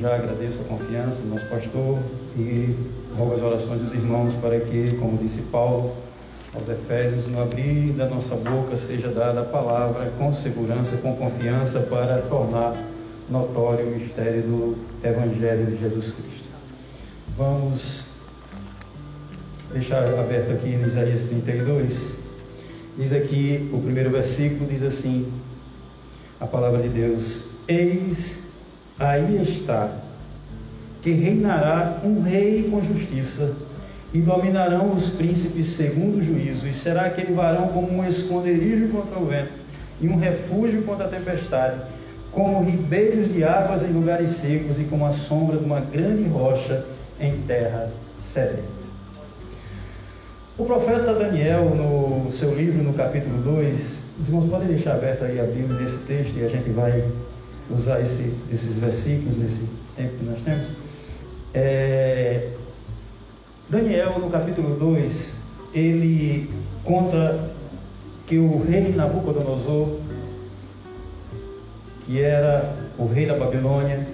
já agradeço a confiança do nosso pastor e rogo as orações dos irmãos para que, como disse Paulo aos Efésios, no abrir da nossa boca seja dada a palavra com segurança, com confiança, para tornar notório o mistério do Evangelho de Jesus Cristo. Vamos deixar aberto aqui em Isaías 32. Diz aqui, o primeiro versículo diz assim: a palavra de Deus: Eis aí está, que reinará um rei com justiça, e dominarão os príncipes segundo o juízo, e será aquele varão como um esconderijo contra o vento, e um refúgio contra a tempestade, como ribeiros de águas em lugares secos, e como a sombra de uma grande rocha em terra sedenta. O profeta Daniel, no seu livro, no capítulo 2, os irmãos podem deixar aberto aí a Bíblia nesse texto e a gente vai usar esse, esses versículos nesse tempo que nós temos. É, Daniel, no capítulo 2, ele conta que o rei Nabucodonosor, que era o rei da Babilônia,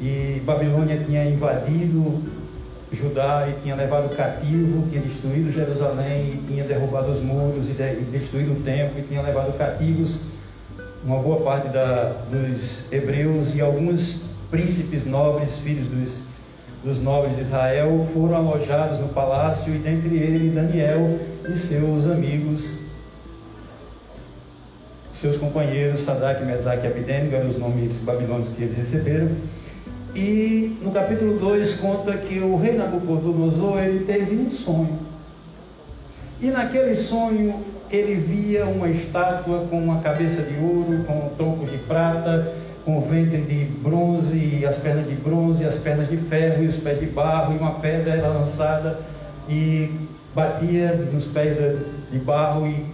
e Babilônia tinha invadido Judá e tinha levado cativo, tinha destruído Jerusalém e tinha derrubado os muros e, de, e destruído o templo e tinha levado cativos uma boa parte da, dos hebreus e alguns príncipes nobres, filhos dos, dos nobres de Israel, foram alojados no palácio e dentre eles Daniel e seus amigos, seus companheiros, Sadraque, Mesaque e Abidênigo, eram os nomes babilônicos que eles receberam. E no capítulo 2 conta que o rei Nabucodonosor ele teve um sonho. E naquele sonho ele via uma estátua com uma cabeça de ouro, com troncos de prata, com o ventre de bronze, as pernas de bronze, as pernas de ferro e os pés de barro, e uma pedra era lançada e batia nos pés de barro e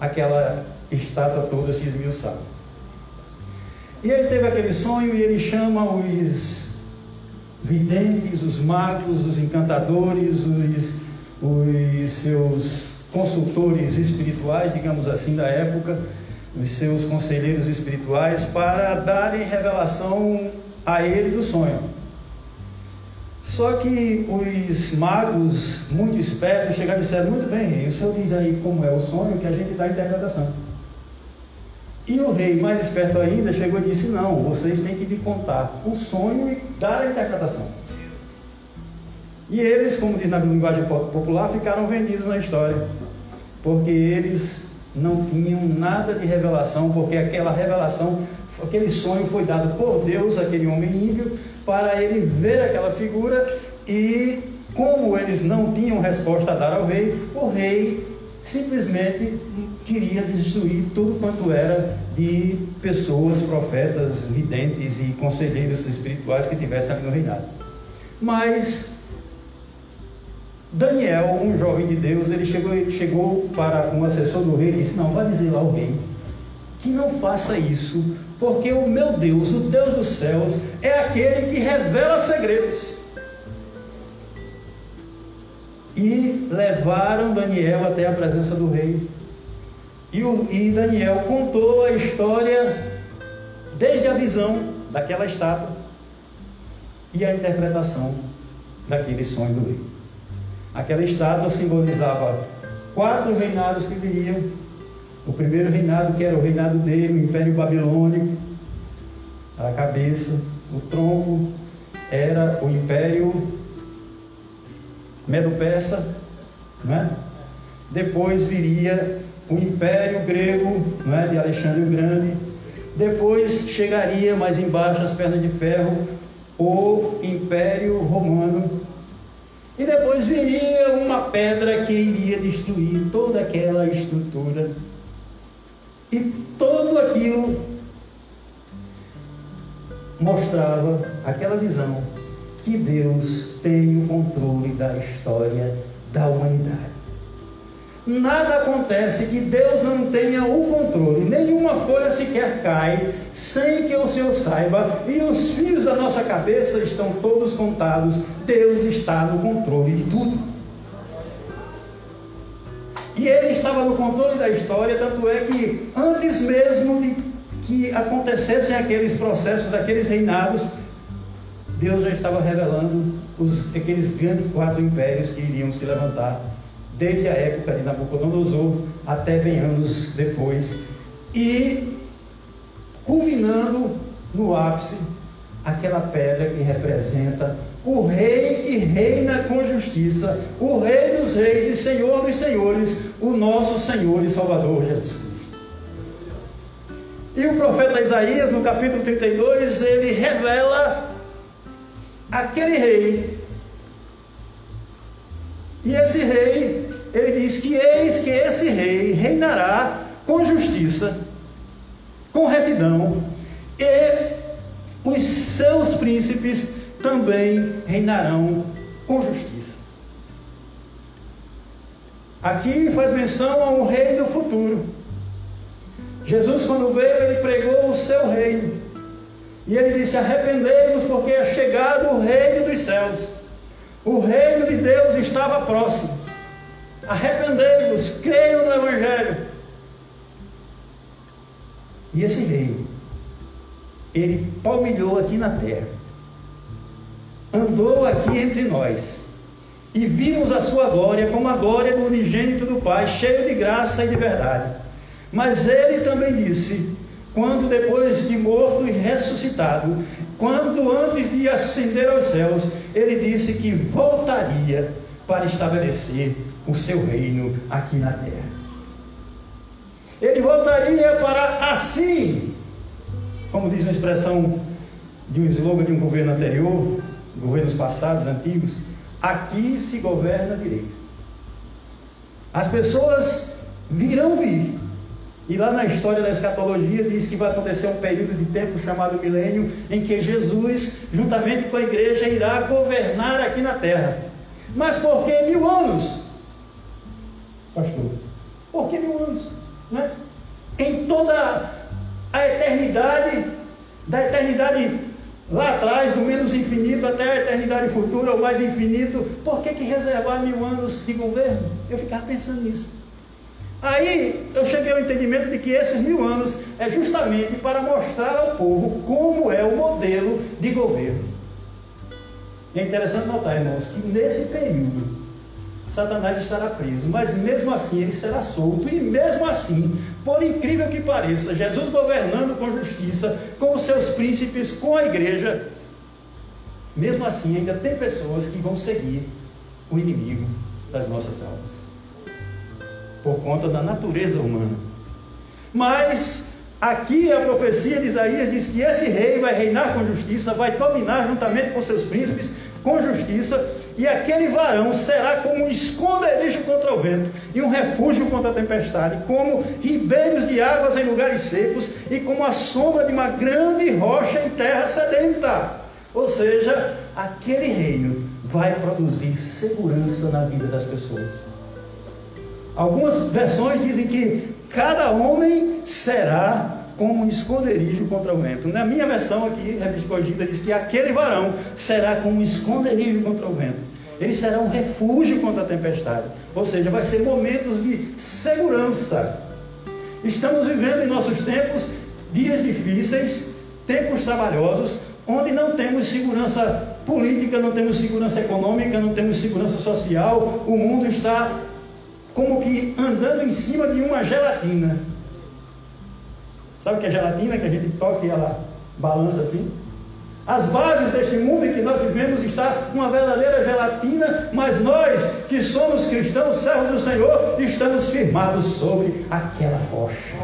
aquela estátua toda se esmiuçava. E ele teve aquele sonho e ele chama os videntes, os magos, os encantadores, os, os seus consultores espirituais, digamos assim, da época, os seus conselheiros espirituais, para darem revelação a ele do sonho. Só que os magos, muito espertos, chegaram e disseram: Muito bem, rei, o senhor diz aí como é o sonho que a gente dá a interpretação. E o rei, mais esperto ainda, chegou e disse: Não, vocês têm que me contar o sonho e dar a interpretação. E eles, como diz na linguagem popular, ficaram vendidos na história, porque eles não tinham nada de revelação, porque aquela revelação, aquele sonho foi dado por Deus, aquele homem ímpio, para ele ver aquela figura e, como eles não tinham resposta a dar ao rei, o rei simplesmente queria destruir tudo quanto era de pessoas, profetas, videntes e conselheiros espirituais que tivessem ali no reinado. Mas Daniel, um jovem de Deus, ele chegou, chegou para um assessor do rei e disse: Não, vá dizer lá ao rei que não faça isso, porque o meu Deus, o Deus dos céus, é aquele que revela segredos e levaram Daniel até a presença do rei. E, o, e Daniel contou a história desde a visão daquela estátua e a interpretação daquele sonho do rei. Aquela estátua simbolizava quatro reinados que viriam. O primeiro reinado, que era o reinado dele, o Império Babilônico, a cabeça, o tronco era o Império Medo-Persa, né? depois viria o Império Grego né, de Alexandre o Grande, depois chegaria mais embaixo as pernas de ferro o Império Romano, e depois viria uma pedra que iria destruir toda aquela estrutura. E tudo aquilo mostrava aquela visão que Deus tem o controle da história da humanidade. Nada acontece que Deus não tenha o controle, nenhuma folha sequer cai sem que o Senhor saiba, e os fios da nossa cabeça estão todos contados. Deus está no controle de tudo. E ele estava no controle da história, tanto é que antes mesmo de que acontecessem aqueles processos, aqueles reinados, Deus já estava revelando os, aqueles grandes quatro impérios que iriam se levantar, desde a época de Nabucodonosor até bem anos depois, e culminando no ápice aquela pedra que representa o rei que reina com justiça, o rei dos reis e senhor dos senhores, o nosso Senhor e Salvador Jesus Cristo. E o profeta Isaías, no capítulo 32, ele revela aquele rei. E esse rei, ele diz que eis que esse rei reinará com justiça, com retidão, e os seus príncipes também reinarão com justiça. Aqui faz menção a um rei do futuro. Jesus, quando veio, ele pregou o seu reino. E ele disse: Arrependei-vos, porque é chegado o reino dos céus. O reino de Deus estava próximo. Arrependei-vos, creiam no Evangelho. E esse rei, ele palmilhou aqui na terra andou aqui entre nós, e vimos a sua glória como a glória do unigênito do Pai, cheio de graça e de verdade. Mas ele também disse: quando depois de morto e ressuscitado, quando antes de ascender aos céus, ele disse que voltaria para estabelecer o seu reino aqui na terra. Ele voltaria para assim, como diz uma expressão de um slogan de um governo anterior, governos passados, antigos, aqui se governa direito. As pessoas virão vir. E lá na história da escatologia diz que vai acontecer um período de tempo chamado milênio, em que Jesus, juntamente com a igreja, irá governar aqui na terra. Mas por que mil anos? Pastor, por que mil anos? Né? Em toda a eternidade, da eternidade lá atrás, do menos infinito até a eternidade futura, ou mais infinito, por que, que reservar mil anos de governo? Eu ficava pensando nisso. Aí eu cheguei ao entendimento de que esses mil anos é justamente para mostrar ao povo como é o modelo de governo. É interessante notar, irmãos, que nesse período Satanás estará preso, mas mesmo assim ele será solto, e mesmo assim, por incrível que pareça, Jesus governando com justiça, com os seus príncipes, com a igreja, mesmo assim ainda tem pessoas que vão seguir o inimigo das nossas almas, por conta da natureza humana. Mas aqui a profecia de Isaías diz que esse rei vai reinar com justiça, vai dominar juntamente com seus príncipes com justiça, e aquele varão será como um esconderijo contra o vento e um refúgio contra a tempestade, como ribeiros de águas em lugares secos e como a sombra de uma grande rocha em terra sedenta. Ou seja, aquele reino vai produzir segurança na vida das pessoas. Algumas versões dizem que cada homem será como um esconderijo contra o vento. Na minha versão aqui, revista corrigida, diz que aquele varão será como um esconderijo contra o vento. Ele será um refúgio contra a tempestade. Ou seja, vai ser momentos de segurança. Estamos vivendo em nossos tempos dias difíceis, tempos trabalhosos, onde não temos segurança política, não temos segurança econômica, não temos segurança social. O mundo está como que andando em cima de uma gelatina. Sabe o que é gelatina? Que a gente toca e ela balança assim? As bases deste mundo em que nós vivemos está uma verdadeira gelatina, mas nós que somos cristãos, servos do Senhor, estamos firmados sobre aquela rocha.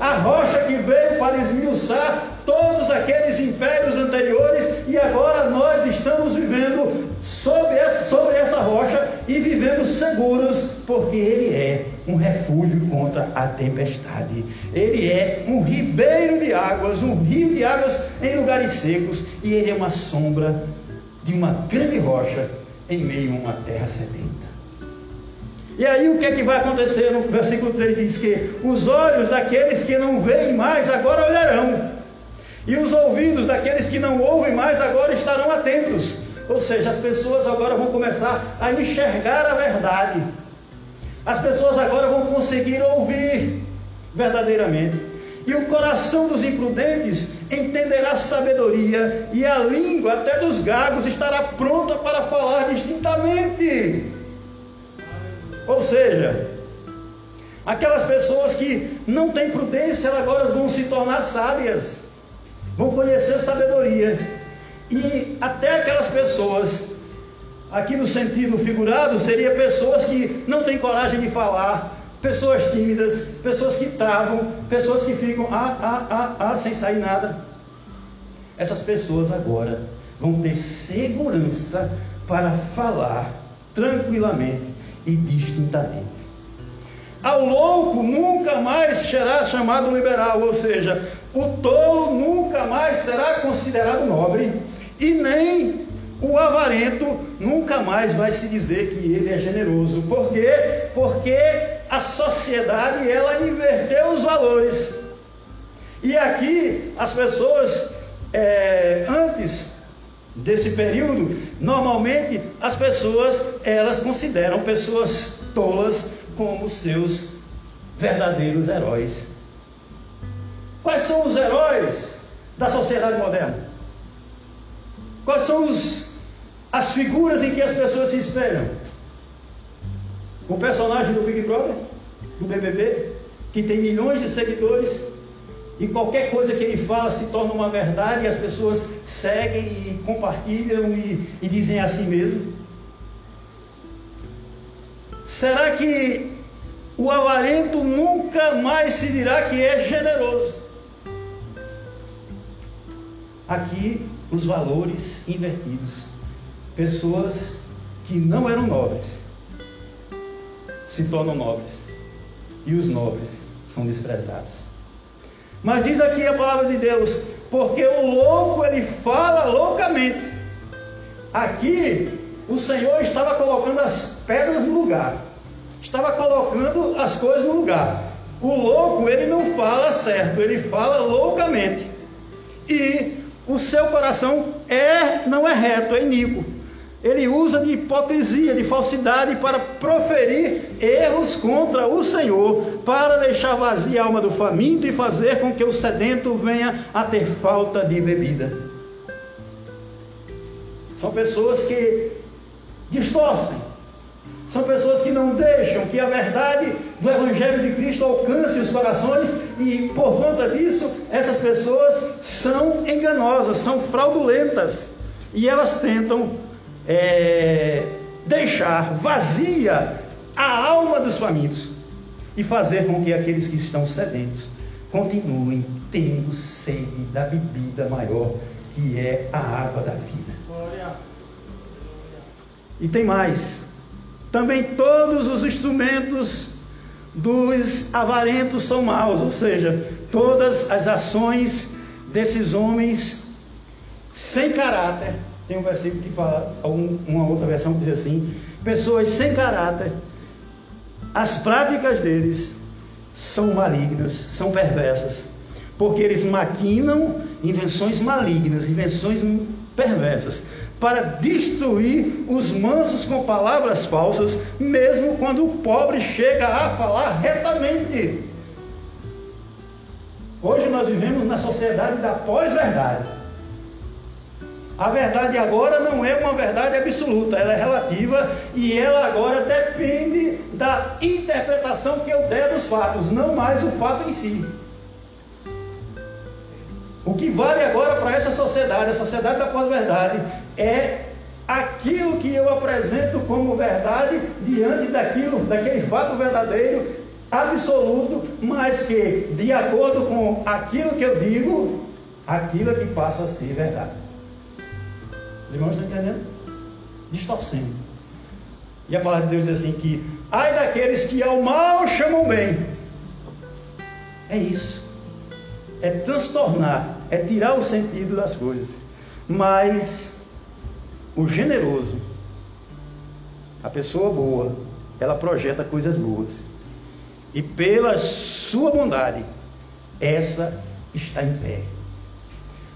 A rocha que veio para esmiuçar todos aqueles impérios anteriores e agora nós estamos vivendo sobre essa, sobre essa rocha e vivemos seguros porque Ele é um refúgio contra a tempestade. Ele é um ribeiro de águas, um rio de águas em lugares secos e Ele é uma sombra de uma grande rocha em meio a uma terra sedenta. E aí o que é que vai acontecer? No versículo 3 diz que os olhos daqueles que não veem mais agora olharão, e os ouvidos daqueles que não ouvem mais agora estarão atentos. Ou seja, as pessoas agora vão começar a enxergar a verdade. As pessoas agora vão conseguir ouvir verdadeiramente. E o coração dos imprudentes entenderá sabedoria, e a língua até dos gagos estará pronta para falar distintamente. Ou seja, aquelas pessoas que não têm prudência, agora vão se tornar sábias, vão conhecer sabedoria. E até aquelas pessoas, aqui no sentido figurado, seria pessoas que não têm coragem de falar, pessoas tímidas, pessoas que travam, pessoas que ficam ah, ah, ah, ah, sem sair nada. Essas pessoas agora vão ter segurança para falar tranquilamente e distintamente. Ao louco nunca mais será chamado liberal, ou seja, o tolo nunca mais será considerado nobre, e nem o avarento nunca mais vai se dizer que ele é generoso. Por quê? Porque a sociedade ela inverteu os valores. E aqui as pessoas é, antes desse período, normalmente as pessoas elas consideram pessoas tolas como seus verdadeiros heróis. Quais são os heróis da sociedade moderna? Quais são os, as figuras em que as pessoas se espelham? O personagem do Big Brother, do BBB, que tem milhões de seguidores, e qualquer coisa que ele fala se torna uma verdade, e as pessoas seguem e compartilham e, e dizem assim mesmo. Será que o avarento nunca mais se dirá que é generoso? Aqui os valores invertidos. Pessoas que não eram nobres se tornam nobres e os nobres são desprezados. Mas diz aqui a palavra de Deus, porque o louco ele fala loucamente. Aqui o Senhor estava colocando as pedras no lugar, estava colocando as coisas no lugar. O louco ele não fala certo, ele fala loucamente. E o seu coração é não é reto, é iníquo. Ele usa de hipocrisia, de falsidade para proferir erros contra o Senhor, para deixar vazia a alma do faminto e fazer com que o sedento venha a ter falta de bebida. São pessoas que distorcem, são pessoas que não deixam que a verdade do Evangelho de Cristo alcance os corações e, por conta disso, essas pessoas são enganosas, são fraudulentas e elas tentam é, deixar vazia a alma dos famintos e fazer com que aqueles que estão sedentos continuem tendo sede da bebida maior que é a água da vida. E tem mais. Também todos os instrumentos dos avarentos são maus, ou seja, todas as ações desses homens sem caráter. Tem um versículo que fala, uma outra versão que diz assim: pessoas sem caráter, as práticas deles são malignas, são perversas, porque eles maquinam invenções malignas, invenções perversas para destruir os mansos com palavras falsas, mesmo quando o pobre chega a falar retamente. Hoje nós vivemos na sociedade da pós-verdade. A verdade agora não é uma verdade absoluta, ela é relativa e ela agora depende da interpretação que eu der dos fatos, não mais o fato em si. O que vale agora para essa sociedade, a sociedade da pós-verdade, é aquilo que eu apresento como verdade diante daquilo, daquele fato verdadeiro, absoluto, mas que, de acordo com aquilo que eu digo, aquilo é que passa a ser verdade. Os irmãos estão entendendo? Distorcendo. E a palavra de Deus diz assim que ai daqueles que ao mal chamam bem. É isso. É transtornar, é tirar o sentido das coisas. Mas o generoso, a pessoa boa, ela projeta coisas boas. E pela sua bondade, essa está em pé.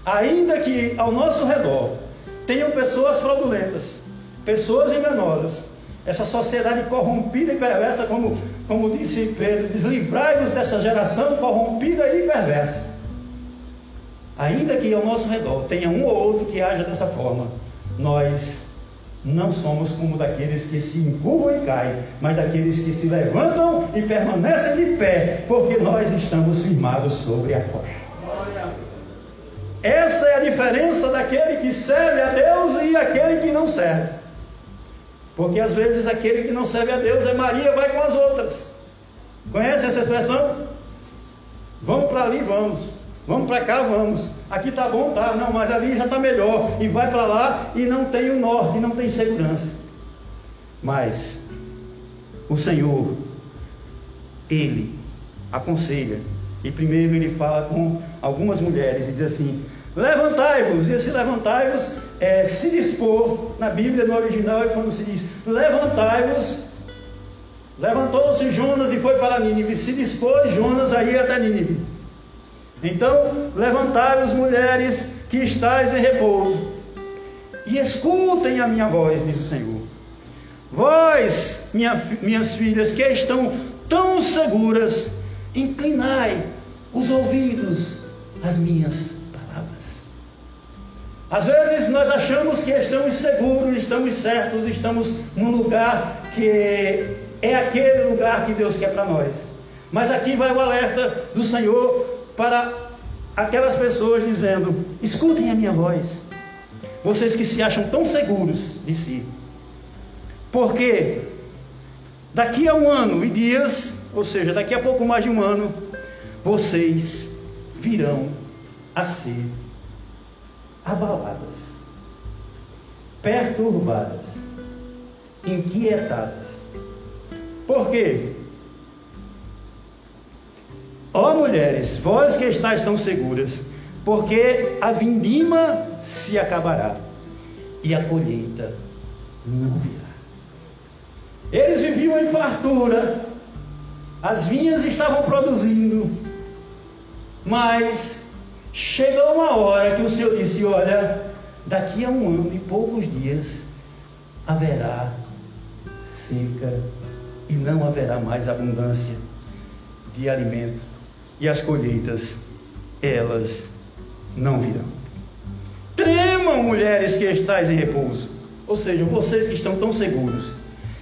Ainda que ao nosso redor tenham pessoas fraudulentas, pessoas enganosas, essa sociedade corrompida e perversa, como, como disse Pedro, deslivrai-vos dessa geração corrompida e perversa. Ainda que ao nosso redor tenha um ou outro que haja dessa forma, nós não somos como daqueles que se empurram e caem, mas daqueles que se levantam e permanecem de pé, porque nós estamos firmados sobre a rocha. Essa é a diferença daquele que serve a Deus e aquele que não serve. Porque às vezes aquele que não serve a Deus é Maria, vai com as outras. Conhece essa expressão? Vamos para ali, vamos. Vamos para cá, vamos. Aqui tá bom, tá? Não, mas ali já está melhor. E vai para lá e não tem o norte, não tem segurança. Mas o Senhor, Ele aconselha. E primeiro ele fala com algumas mulheres e diz assim: Levantai-vos, e esse levantai-vos é se dispor, na Bíblia, no original, é quando se diz: Levantai-vos. Levantou-se Jonas e foi para Nínive. Se dispôs Jonas a ir até Nínive. Então, levantai-vos, mulheres, que estáis em repouso, e escutem a minha voz, diz o Senhor. Vós, minha, minhas filhas, que estão tão seguras, inclinai os ouvidos às minhas. Às vezes nós achamos que estamos seguros, estamos certos, estamos num lugar que é aquele lugar que Deus quer para nós. Mas aqui vai o alerta do Senhor para aquelas pessoas dizendo: escutem a minha voz. Vocês que se acham tão seguros de si. Porque daqui a um ano e dias, ou seja, daqui a pouco mais de um ano, vocês virão a ser abaladas, perturbadas, inquietadas. Por quê? Ó mulheres, vós que estáis tão seguras, porque a vindima se acabará e a colheita não virá. Eles viviam em fartura, as vinhas estavam produzindo, mas chegou uma hora que o Senhor disse: Olha, daqui a um ano e poucos dias haverá seca e não haverá mais abundância de alimento e as colheitas, elas não virão. Tremam, mulheres que estáis em repouso, ou seja, vocês que estão tão seguros,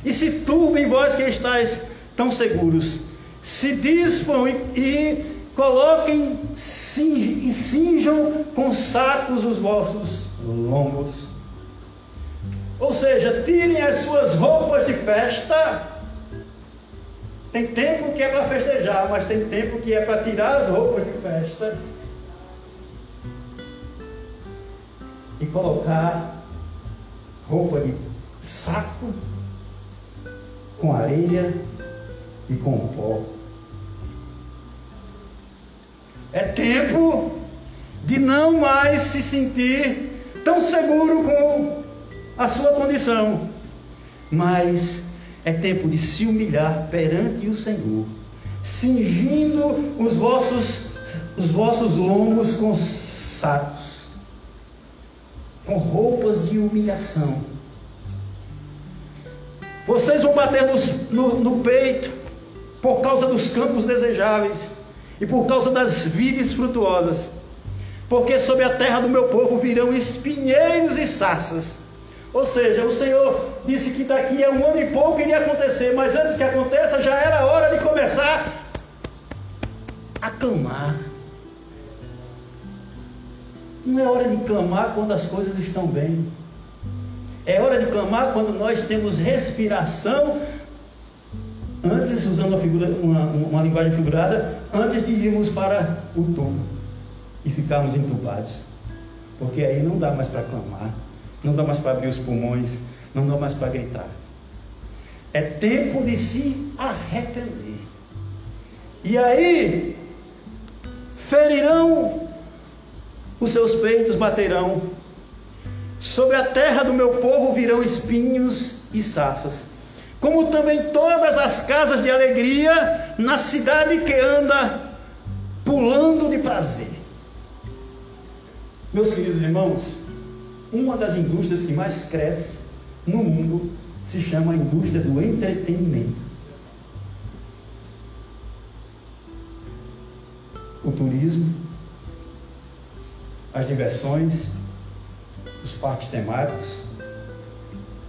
e se turbem vós que estáis tão seguros, se dispam e, coloquem e cinjam com sacos os vossos lombos. Ou seja, tirem as suas roupas de festa tem tempo que é para festejar, mas tem tempo que é para tirar as roupas de festa e colocar roupa de saco com areia e com pó. É tempo de não mais se sentir tão seguro com a sua condição, mas é tempo de se humilhar perante o Senhor, cingindo os vossos, os vossos lombos com sacos, com roupas de humilhação. Vocês vão bater no, no peito por causa dos campos desejáveis e por causa das vides frutuosas, porque sobre a terra do meu povo virão espinheiros e sarças ou seja, o Senhor disse que daqui a um ano e pouco iria acontecer, mas antes que aconteça já era hora de começar a clamar. Não é hora de clamar quando as coisas estão bem. É hora de clamar quando nós temos respiração. Antes, usando uma, figura, uma, uma linguagem figurada, antes de irmos para o tubo e ficarmos entubados. Porque aí não dá mais para clamar. Não dá mais para abrir os pulmões, não dá mais para gritar. É tempo de se arrepender. E aí, ferirão os seus peitos, baterão. Sobre a terra do meu povo virão espinhos e sarças. Como também todas as casas de alegria na cidade que anda pulando de prazer. Meus queridos irmãos, uma das indústrias que mais cresce no mundo se chama a indústria do entretenimento. O turismo, as diversões, os parques temáticos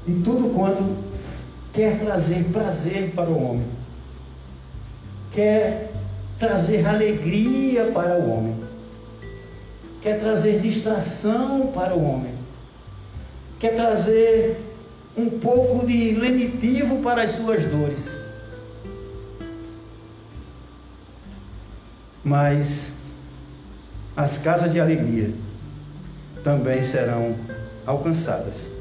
e tudo quanto quer trazer prazer para o homem, quer trazer alegria para o homem, quer trazer distração para o homem, quer trazer um pouco de lenitivo para as suas dores. Mas as casas de alegria também serão alcançadas.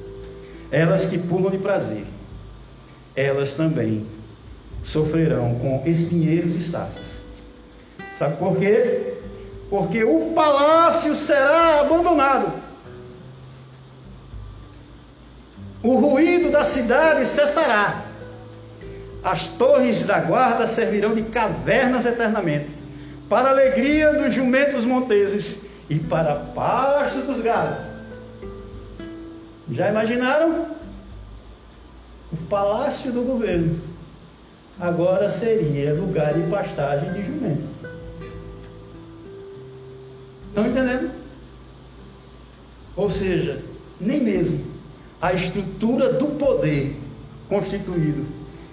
Elas que pulam de prazer, elas também sofrerão com espinheiros e taças. Sabe por quê? Porque o palácio será abandonado. O ruído da cidade cessará. As torres da guarda servirão de cavernas eternamente, para a alegria dos jumentos monteses e para pasto dos gados. Já imaginaram? O palácio do governo agora seria lugar de pastagem de jumentos. Estão entendendo? Ou seja, nem mesmo a estrutura do poder constituído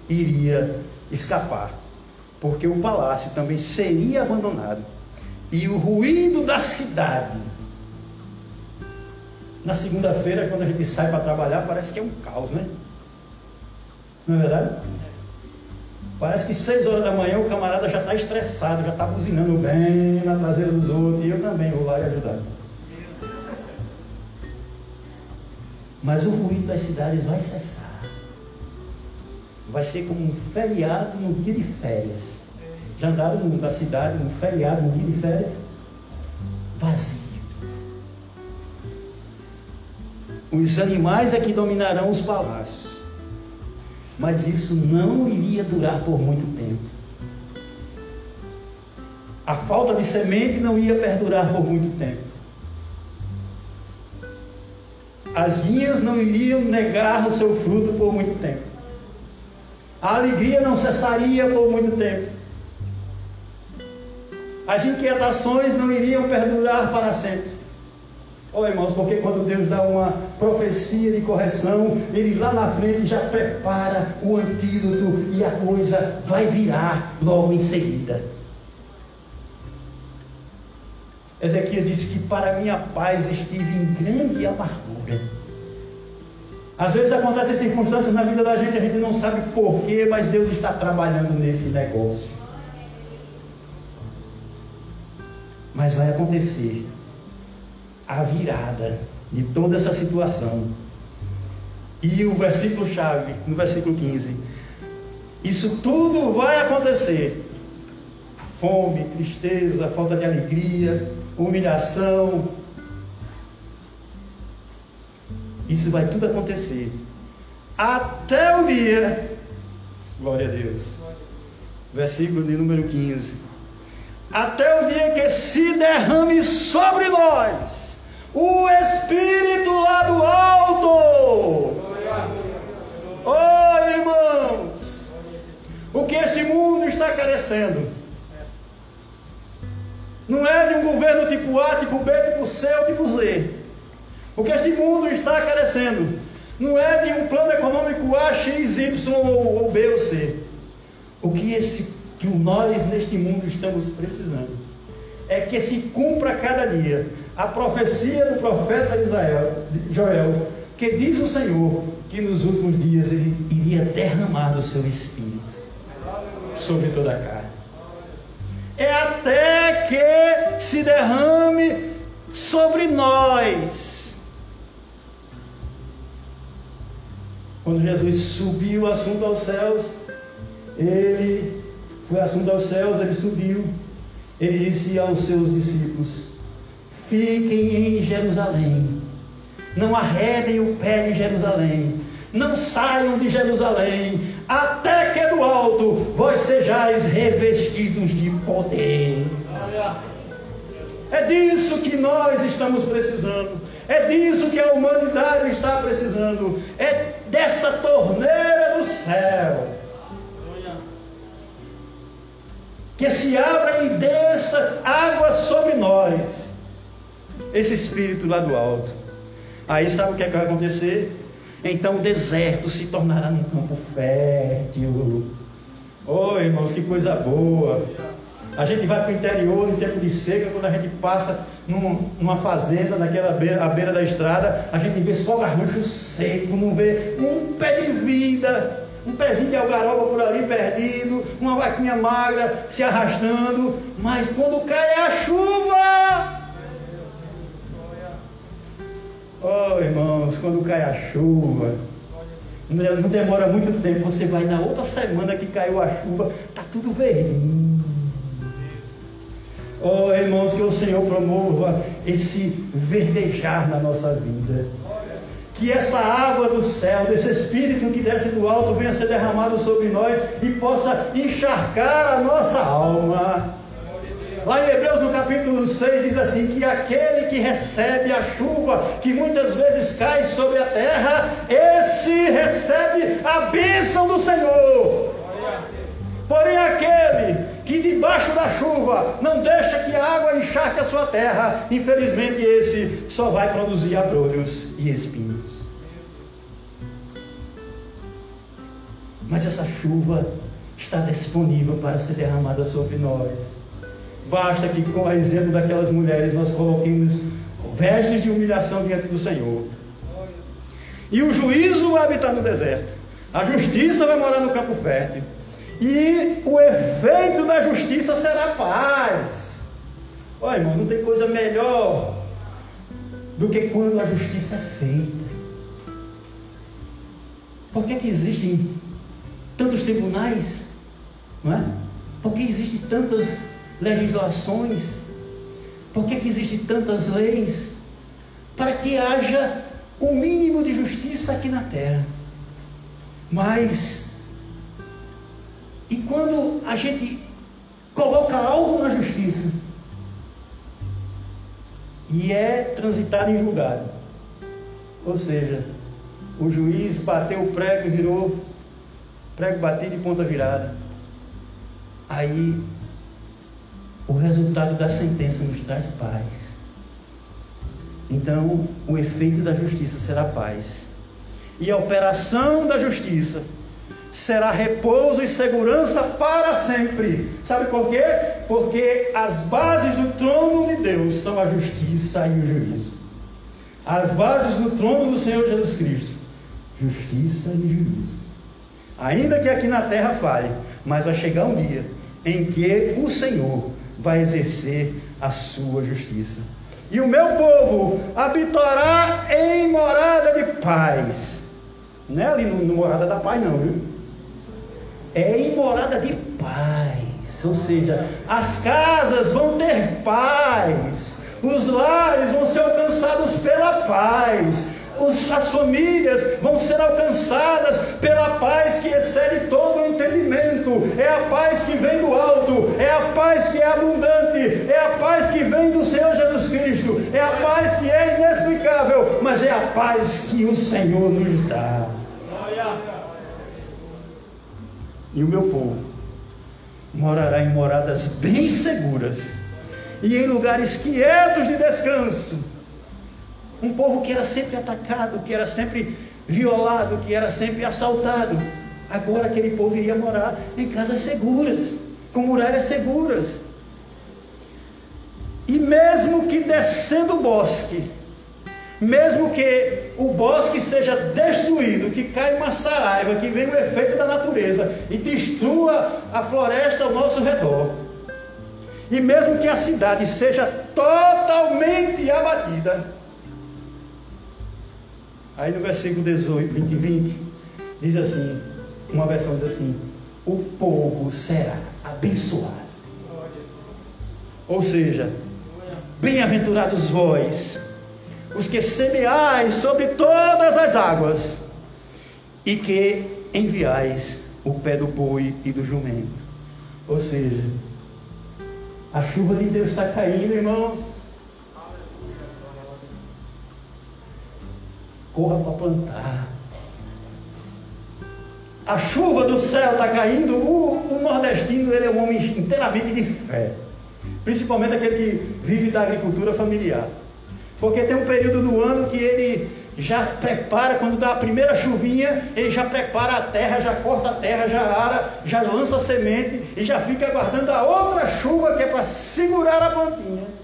iria escapar, porque o palácio também seria abandonado e o ruído da cidade. Na segunda-feira, quando a gente sai para trabalhar, parece que é um caos, né? Não é verdade? Parece que seis horas da manhã o camarada já está estressado, já está buzinando bem na traseira dos outros, e eu também vou lá e ajudar. Mas o ruído das cidades vai cessar. Vai ser como um feriado no dia de férias. Já andaram na cidade no feriado, no dia de férias? Vazio. Os animais é que dominarão os palácios. Mas isso não iria durar por muito tempo. A falta de semente não ia perdurar por muito tempo. As vinhas não iriam negar o seu fruto por muito tempo. A alegria não cessaria por muito tempo. As inquietações não iriam perdurar para sempre. Oh, irmãos, porque quando Deus dá uma profecia de correção, Ele lá na frente já prepara o antídoto e a coisa vai virar logo em seguida. Ezequias disse que para minha paz estive em grande amargura. Às vezes acontecem circunstâncias na vida da gente, a gente não sabe porquê, mas Deus está trabalhando nesse negócio. Mas vai acontecer a virada de toda essa situação. E o versículo chave, no versículo 15: Isso tudo vai acontecer. Fome, tristeza, falta de alegria, humilhação. Isso vai tudo acontecer. Até o dia, glória a Deus. Versículo de número 15. Até o dia que se derrame sobre nós o Espírito lá do alto. Oh, irmãos, o que este mundo está carecendo não é de um governo tipo A, tipo B, tipo C ou tipo Z. O que este mundo está carecendo não é de um plano econômico A, X, Y ou, ou B ou C. O que, esse, que nós neste mundo estamos precisando é que se cumpra cada dia a profecia do profeta Israel, Joel, que diz o Senhor que nos últimos dias ele iria derramar do seu espírito sobre toda a carne é até que se derrame sobre nós. Quando Jesus subiu assunto aos céus, ele foi assunto aos céus, ele subiu. Ele disse aos seus discípulos: Fiquem em Jerusalém, não arredem o pé de Jerusalém, não saiam de Jerusalém, até que do alto vós sejais revestidos de poder. É disso que nós estamos precisando. É disso que a humanidade está precisando. É dessa torneira do céu. Que se abra e desça água sobre nós. Esse espírito lá do alto. Aí sabe o que, é que vai acontecer? Então o deserto se tornará num campo fértil. Oh, irmãos, que coisa boa. A gente vai para o interior em tempo de seca, quando a gente passa num, numa fazenda, naquela beira, à beira da estrada, a gente vê só garrancho seco, não vê um pé de vida, um pezinho de algaroba por ali perdido, uma vaquinha magra se arrastando, mas quando cai a chuva, Oh, irmãos, quando cai a chuva, não demora muito tempo, você vai na outra semana que caiu a chuva, está tudo verdinho. Oh, irmãos, que o Senhor promova esse verdejar na nossa vida. Que essa água do céu, desse Espírito que desce do alto, venha ser derramado sobre nós e possa encharcar a nossa alma. Lá em Hebreus, no capítulo 6, diz assim: que aquele que recebe a chuva, que muitas vezes cai sobre a terra, esse recebe a bênção do Senhor. Porém, aquele que debaixo da chuva não deixa que a água encharque a sua terra, infelizmente esse só vai produzir abrolhos e espinhos. Mas essa chuva está disponível para ser derramada sobre nós. Basta que, com o exemplo daquelas mulheres, nós coloquemos vestes de humilhação diante do Senhor. E o juízo vai habitar no deserto. A justiça vai morar no campo fértil. E o efeito da justiça será paz. Olha, irmãos, não tem coisa melhor do que quando a justiça é feita. Por que, que existem tantos tribunais? Não é? Por que existem tantas legislações? Por que, que existem tantas leis? Para que haja o um mínimo de justiça aqui na terra. Mas, e quando a gente coloca algo na justiça e é transitado em julgado, ou seja, o juiz bateu o prego e virou prego batido e ponta virada. Aí o resultado da sentença nos traz paz. Então, o efeito da justiça será paz. E a operação da justiça será repouso e segurança para sempre. Sabe por quê? Porque as bases do trono de Deus são a justiça e o juízo. As bases do trono do Senhor Jesus Cristo: justiça e juízo. Ainda que aqui na terra fale, mas vai chegar um dia em que o Senhor vai exercer a sua justiça. E o meu povo habitará em morada de paz. Não é ali no, no morada da paz, não, viu? É em morada de paz. Ou seja, as casas vão ter paz. Os lares vão ser alcançados pela paz os, as famílias vão ser alcançadas pela paz que excede todo o entendimento. É a paz que vem do alto, é a paz que é abundante, é a paz que vem do Senhor Jesus Cristo, é a paz que é inexplicável, mas é a paz que o Senhor nos dá. E o meu povo morará em moradas bem seguras e em lugares quietos de descanso um povo que era sempre atacado, que era sempre violado, que era sempre assaltado. Agora aquele povo iria morar em casas seguras, com muralhas seguras. E mesmo que descendo o bosque, mesmo que o bosque seja destruído, que caia uma saraiva, que venha o efeito da natureza e destrua a floresta ao nosso redor, e mesmo que a cidade seja totalmente abatida, Aí no versículo 18, 20 e 20, diz assim, uma versão diz assim, o povo será abençoado. Ou seja, bem-aventurados vós, os que semeais sobre todas as águas, e que enviais o pé do boi e do jumento. Ou seja, a chuva de Deus está caindo, irmãos corra para plantar. A chuva do céu está caindo, o, o, nordestino ele é um homem inteiramente de fé. Principalmente aquele que vive da agricultura familiar. Porque tem um período do ano que ele já prepara, quando dá a primeira chuvinha, ele já prepara a terra, já corta a terra, já ara, já lança a semente e já fica aguardando a outra chuva que é para segurar a plantinha.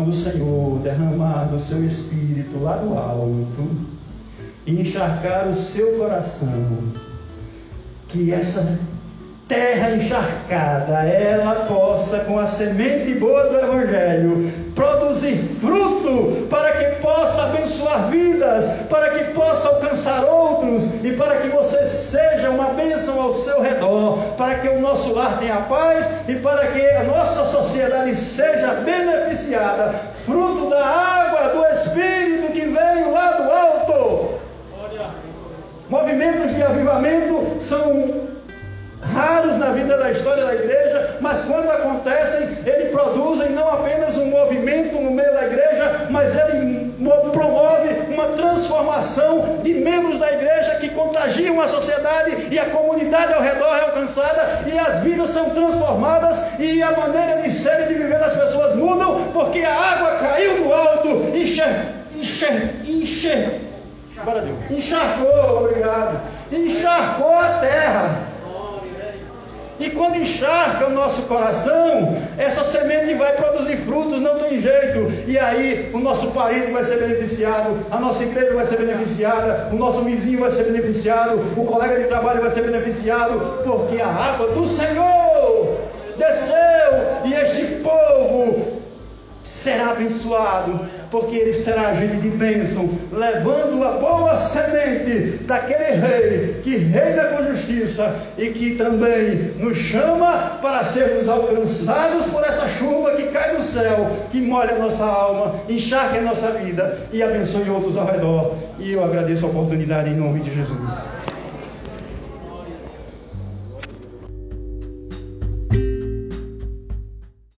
Quando o Senhor derramar do seu espírito lá do alto e encharcar o seu coração, que essa terra encharcada, ela possa, com a semente boa do Evangelho, produzir fruto para que possa abençoar vidas, para que possa alcançar outros e para que você seja uma bênção ao seu redor, para que o nosso lar tenha paz e para que a nossa sociedade seja beneficiada, fruto da água do Espírito que veio lá do alto. Movimentos de avivamento são raros na vida da história da igreja, mas quando acontecem, eles produzem não apenas um movimento no meio da igreja, mas ele promove uma transformação de membros da igreja que contagiam a sociedade e a comunidade ao redor é alcançada e as vidas são transformadas e a maneira de ser e de viver das pessoas mudam porque a água caiu do alto, encher, encher, encher, encharcou, obrigado, encharcou a terra. E quando encharca o nosso coração, essa semente vai produzir frutos, não tem jeito. E aí o nosso parente vai ser beneficiado, a nossa igreja vai ser beneficiada, o nosso vizinho vai ser beneficiado, o colega de trabalho vai ser beneficiado, porque a água do Senhor desceu e este povo será abençoado porque ele será agente de bênção, levando a boa semente daquele rei que reina com justiça e que também nos chama para sermos alcançados por essa chuva que cai do céu, que molha a nossa alma, encharque a nossa vida e abençoe outros ao redor. E eu agradeço a oportunidade em nome de Jesus.